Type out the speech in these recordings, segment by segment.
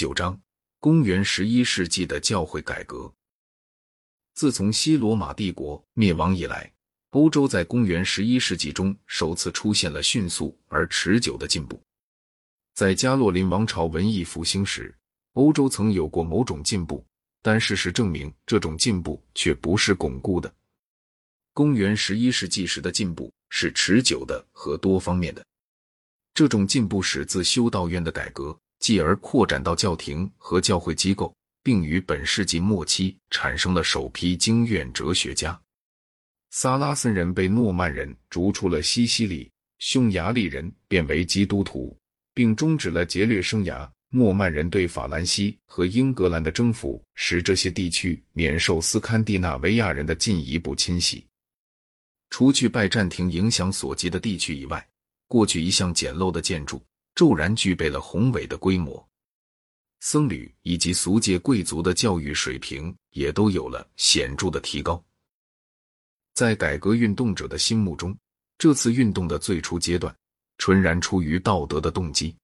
九章：公元十一世纪的教会改革。自从西罗马帝国灭亡以来，欧洲在公元十一世纪中首次出现了迅速而持久的进步。在加洛林王朝文艺复兴时，欧洲曾有过某种进步，但事实证明，这种进步却不是巩固的。公元十一世纪时的进步是持久的和多方面的。这种进步始自修道院的改革，继而扩展到教廷和教会机构，并于本世纪末期产生了首批经院哲学家。萨拉森人被诺曼人逐出了西西里，匈牙利人变为基督徒，并终止了劫掠生涯。诺曼人对法兰西和英格兰的征服，使这些地区免受斯堪的纳维亚人的进一步侵袭。除去拜占庭影响所及的地区以外，过去一向简陋的建筑，骤然具备了宏伟的规模。僧侣以及俗界贵族的教育水平也都有了显著的提高。在改革运动者的心目中，这次运动的最初阶段，纯然出于道德的动机。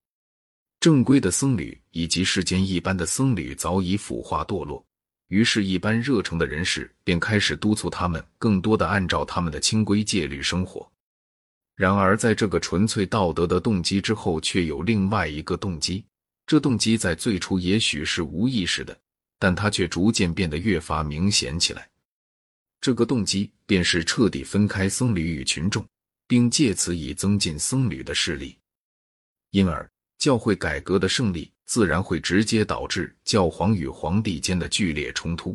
正规的僧侣以及世间一般的僧侣早已腐化堕落，于是，一般热诚的人士便开始督促他们更多的按照他们的清规戒律生活。然而，在这个纯粹道德的动机之后，却有另外一个动机。这动机在最初也许是无意识的，但它却逐渐变得越发明显起来。这个动机便是彻底分开僧侣与群众，并借此以增进僧侣的势力。因而，教会改革的胜利自然会直接导致教皇与皇帝间的剧烈冲突。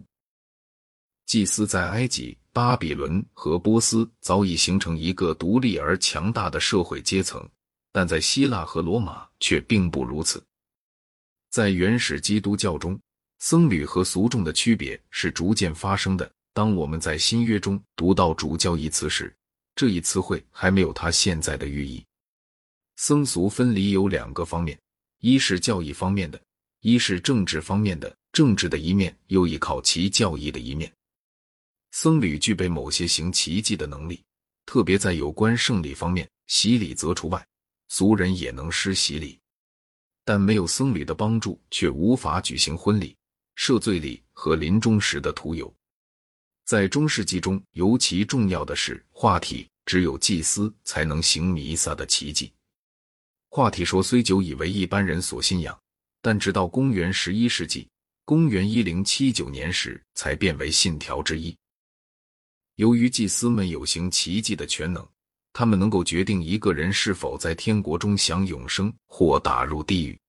祭司在埃及。巴比伦和波斯早已形成一个独立而强大的社会阶层，但在希腊和罗马却并不如此。在原始基督教中，僧侣和俗众的区别是逐渐发生的。当我们在新约中读到“主教”一词时，这一词汇还没有它现在的寓意。僧俗分离有两个方面：一是教义方面的，一是政治方面的。政治的一面又依靠其教义的一面。僧侣具备某些行奇迹的能力，特别在有关圣礼方面，洗礼则除外。俗人也能施洗礼，但没有僧侣的帮助，却无法举行婚礼、赦罪礼和临终时的徒有。在中世纪中，尤其重要的是话题，只有祭司才能行弥撒的奇迹。话题说虽久已为一般人所信仰，但直到公元十一世纪（公元一零七九年）时，才变为信条之一。由于祭司们有行奇迹的全能，他们能够决定一个人是否在天国中享永生或打入地狱。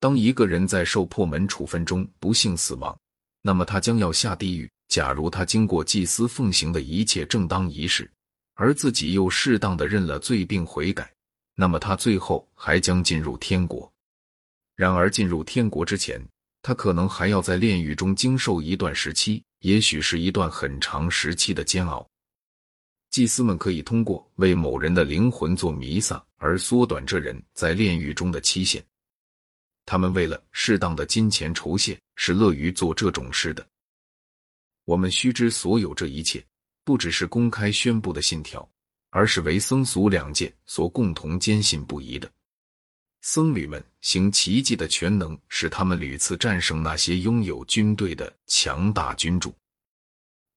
当一个人在受破门处分中不幸死亡，那么他将要下地狱。假如他经过祭司奉行的一切正当仪式，而自己又适当的认了罪并悔改，那么他最后还将进入天国。然而，进入天国之前，他可能还要在炼狱中经受一段时期。也许是一段很长时期的煎熬。祭司们可以通过为某人的灵魂做弥撒而缩短这人在炼狱中的期限。他们为了适当的金钱酬谢，是乐于做这种事的。我们须知，所有这一切不只是公开宣布的信条，而是为僧俗两界所共同坚信不疑的。僧侣们行奇迹的全能，使他们屡次战胜那些拥有军队的强大君主。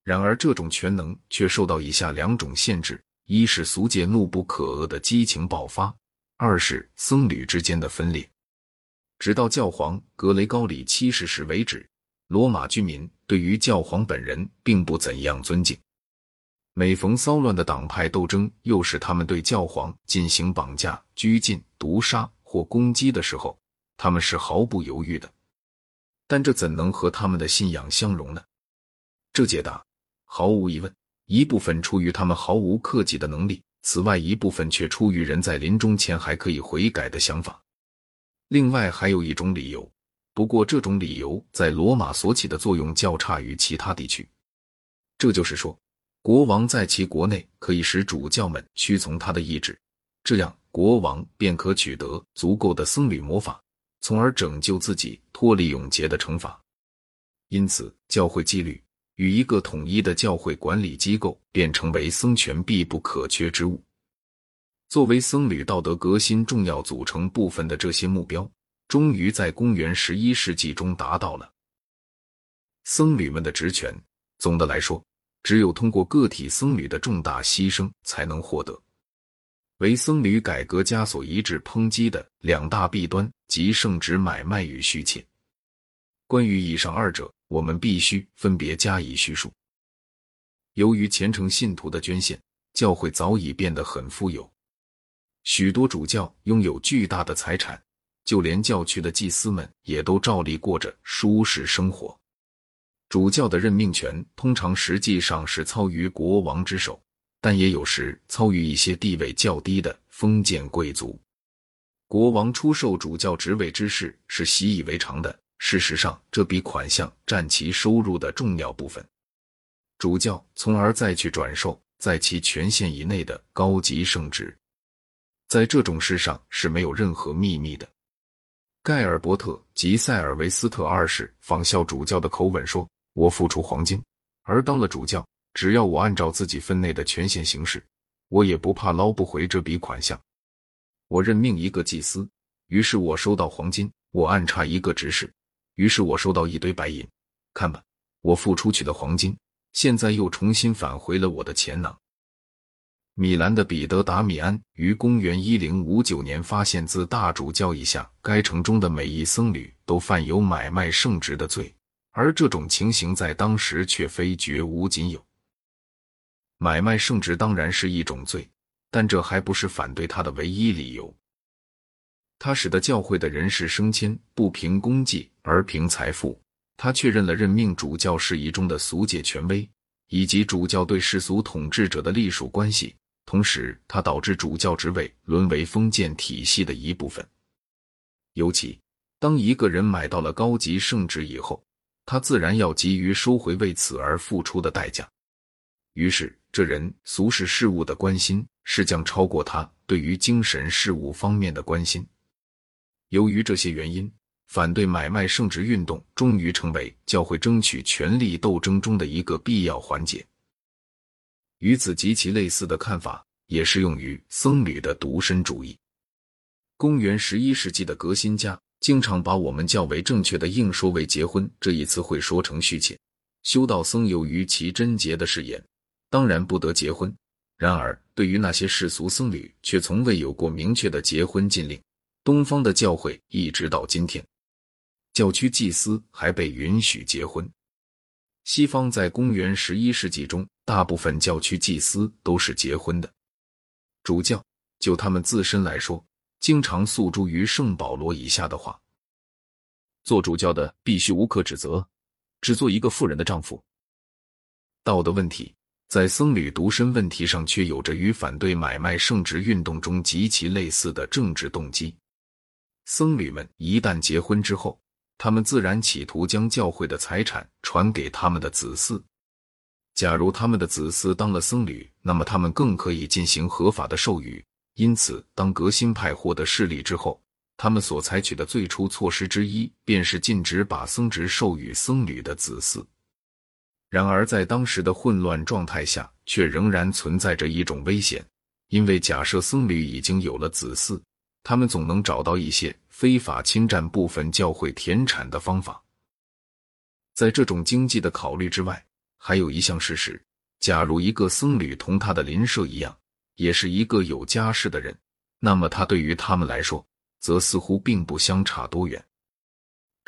然而，这种全能却受到以下两种限制：一是俗界怒不可遏的激情爆发；二是僧侣之间的分裂。直到教皇格雷高里七世时为止，罗马居民对于教皇本人并不怎样尊敬。每逢骚乱的党派斗争，又使他们对教皇进行绑架、拘禁、毒杀。或攻击的时候，他们是毫不犹豫的，但这怎能和他们的信仰相容呢？这解答毫无疑问，一部分出于他们毫无克己的能力，此外一部分却出于人在临终前还可以悔改的想法。另外还有一种理由，不过这种理由在罗马所起的作用较差于其他地区。这就是说，国王在其国内可以使主教们屈从他的意志，这样。国王便可取得足够的僧侣魔法，从而拯救自己脱离永劫的惩罚。因此，教会纪律与一个统一的教会管理机构便成为僧权必不可缺之物。作为僧侣道德革新重要组成部分的这些目标，终于在公元十一世纪中达到了。僧侣们的职权，总的来说，只有通过个体僧侣的重大牺牲才能获得。为僧侣改革家所一致抨击的两大弊端，即圣职买卖与虚窃。关于以上二者，我们必须分别加以叙述。由于虔诚信徒的捐献，教会早已变得很富有，许多主教拥有巨大的财产，就连教区的祭司们也都照例过着舒适生活。主教的任命权通常实际上是操于国王之手，但也有时操于一些地位较低的封建贵族。国王出售主教职位之事是习以为常的，事实上，这笔款项占其收入的重要部分。主教从而再去转售在其权限以内的高级圣职，在这种事上是没有任何秘密的。盖尔伯特及塞尔维斯特二世仿效主教的口吻说。我付出黄金，而当了主教，只要我按照自己分内的权限行事，我也不怕捞不回这笔款项。我任命一个祭司，于是我收到黄金；我安插一个执事，于是我收到一堆白银。看吧，我付出去的黄金，现在又重新返回了我的钱囊。米兰的彼得·达米安于公元一零五九年发现，自大主教以下，该城中的每一僧侣都犯有买卖圣职的罪。而这种情形在当时却非绝无仅有。买卖圣职当然是一种罪，但这还不是反对他的唯一理由。他使得教会的人事升迁不凭功绩而凭财富。他确认了任命主教事宜中的俗界权威，以及主教对世俗统治者的隶属关系。同时，他导致主教职位沦为封建体系的一部分。尤其当一个人买到了高级圣职以后。他自然要急于收回为此而付出的代价，于是这人俗世事物的关心是将超过他对于精神事物方面的关心。由于这些原因，反对买卖圣职运动终于成为教会争取权力斗争中的一个必要环节。与此极其类似的看法也适用于僧侣的独身主义。公元十一世纪的革新家。经常把我们较为正确的硬说为结婚这一词汇说成续切。修道僧由于其贞洁的誓言，当然不得结婚。然而，对于那些世俗僧侣，却从未有过明确的结婚禁令。东方的教会一直到今天，教区祭司还被允许结婚。西方在公元十一世纪中，大部分教区祭司都是结婚的。主教就他们自身来说。经常诉诸于圣保罗以下的话：做主教的必须无可指责，只做一个妇人的丈夫。道德问题在僧侣独身问题上，却有着与反对买卖圣职运动中极其类似的政治动机。僧侣们一旦结婚之后，他们自然企图将教会的财产传给他们的子嗣。假如他们的子嗣当了僧侣，那么他们更可以进行合法的授予。因此，当革新派获得势力之后，他们所采取的最初措施之一，便是禁止把僧职授予僧侣的子嗣。然而，在当时的混乱状态下，却仍然存在着一种危险，因为假设僧侣已经有了子嗣，他们总能找到一些非法侵占部分教会田产的方法。在这种经济的考虑之外，还有一项事实：假如一个僧侣同他的邻舍一样。也是一个有家室的人，那么他对于他们来说，则似乎并不相差多远。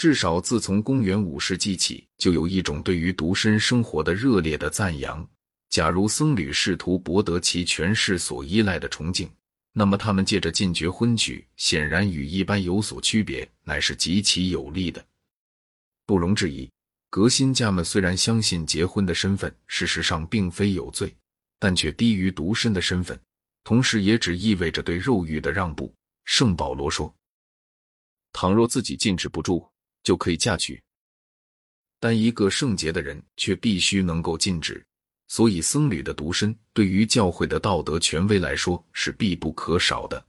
至少自从公元五世纪起，就有一种对于独身生活的热烈的赞扬。假如僧侣试图博得其权势所依赖的崇敬，那么他们借着禁绝婚娶，显然与一般有所区别，乃是极其有利的。不容置疑，革新家们虽然相信结婚的身份事实上并非有罪。但却低于独身的身份，同时也只意味着对肉欲的让步。圣保罗说：“倘若自己禁止不住，就可以嫁娶。但一个圣洁的人却必须能够禁止。所以，僧侣的独身对于教会的道德权威来说是必不可少的。”